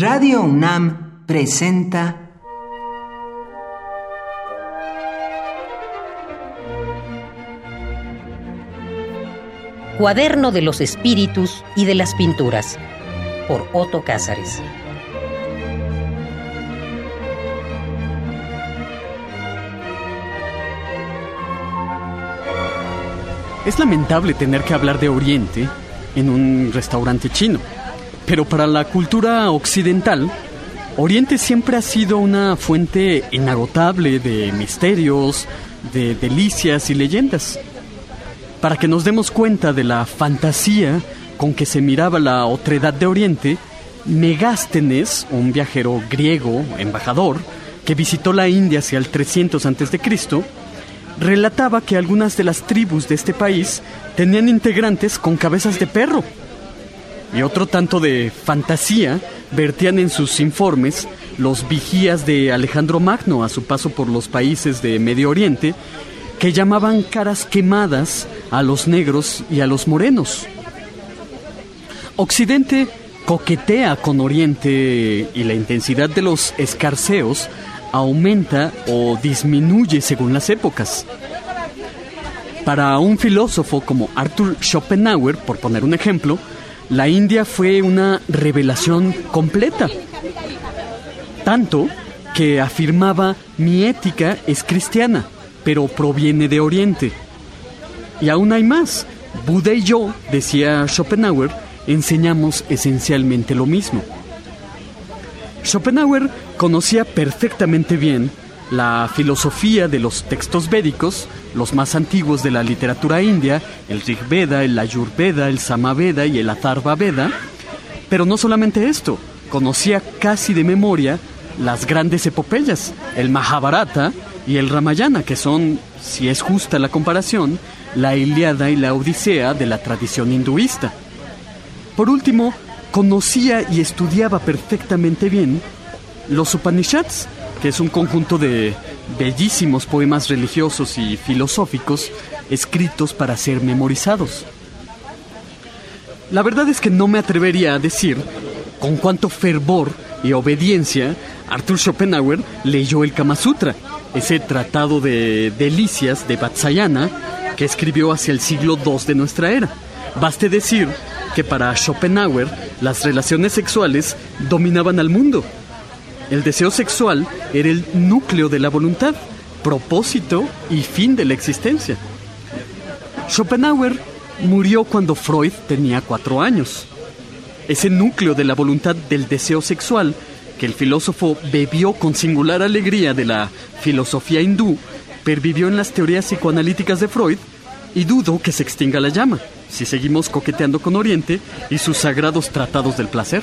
Radio UNAM presenta Cuaderno de los Espíritus y de las Pinturas por Otto Cázares. Es lamentable tener que hablar de Oriente en un restaurante chino, pero para la cultura occidental, Oriente siempre ha sido una fuente inagotable de misterios, de delicias y leyendas. Para que nos demos cuenta de la fantasía con que se miraba la otredad de Oriente, Megástenes, un viajero griego, embajador, que visitó la India hacia el 300 a.C., relataba que algunas de las tribus de este país tenían integrantes con cabezas de perro. Y otro tanto de fantasía vertían en sus informes los vigías de Alejandro Magno a su paso por los países de Medio Oriente, que llamaban caras quemadas a los negros y a los morenos. Occidente coquetea con Oriente y la intensidad de los escarceos aumenta o disminuye según las épocas. Para un filósofo como Arthur Schopenhauer, por poner un ejemplo, la India fue una revelación completa. Tanto que afirmaba mi ética es cristiana, pero proviene de Oriente. Y aún hay más. Buda y yo, decía Schopenhauer, enseñamos esencialmente lo mismo. Schopenhauer conocía perfectamente bien la filosofía de los textos védicos, los más antiguos de la literatura india, el Rig Veda, el Ayurveda, el Samaveda y el Atharva Veda, pero no solamente esto, conocía casi de memoria las grandes epopeyas, el Mahabharata y el Ramayana, que son, si es justa la comparación, la Iliada y la Odisea de la tradición hinduista. Por último, conocía y estudiaba perfectamente bien los Upanishads, que es un conjunto de bellísimos poemas religiosos y filosóficos escritos para ser memorizados. La verdad es que no me atrevería a decir con cuánto fervor y obediencia Arthur Schopenhauer leyó el Kama Sutra, ese tratado de delicias de Vatsayana que escribió hacia el siglo II de nuestra era. Baste decir que para Schopenhauer las relaciones sexuales dominaban al mundo. El deseo sexual era el núcleo de la voluntad, propósito y fin de la existencia. Schopenhauer murió cuando Freud tenía cuatro años. Ese núcleo de la voluntad del deseo sexual que el filósofo bebió con singular alegría de la filosofía hindú, pervivió en las teorías psicoanalíticas de Freud y dudo que se extinga la llama si seguimos coqueteando con Oriente y sus sagrados tratados del placer.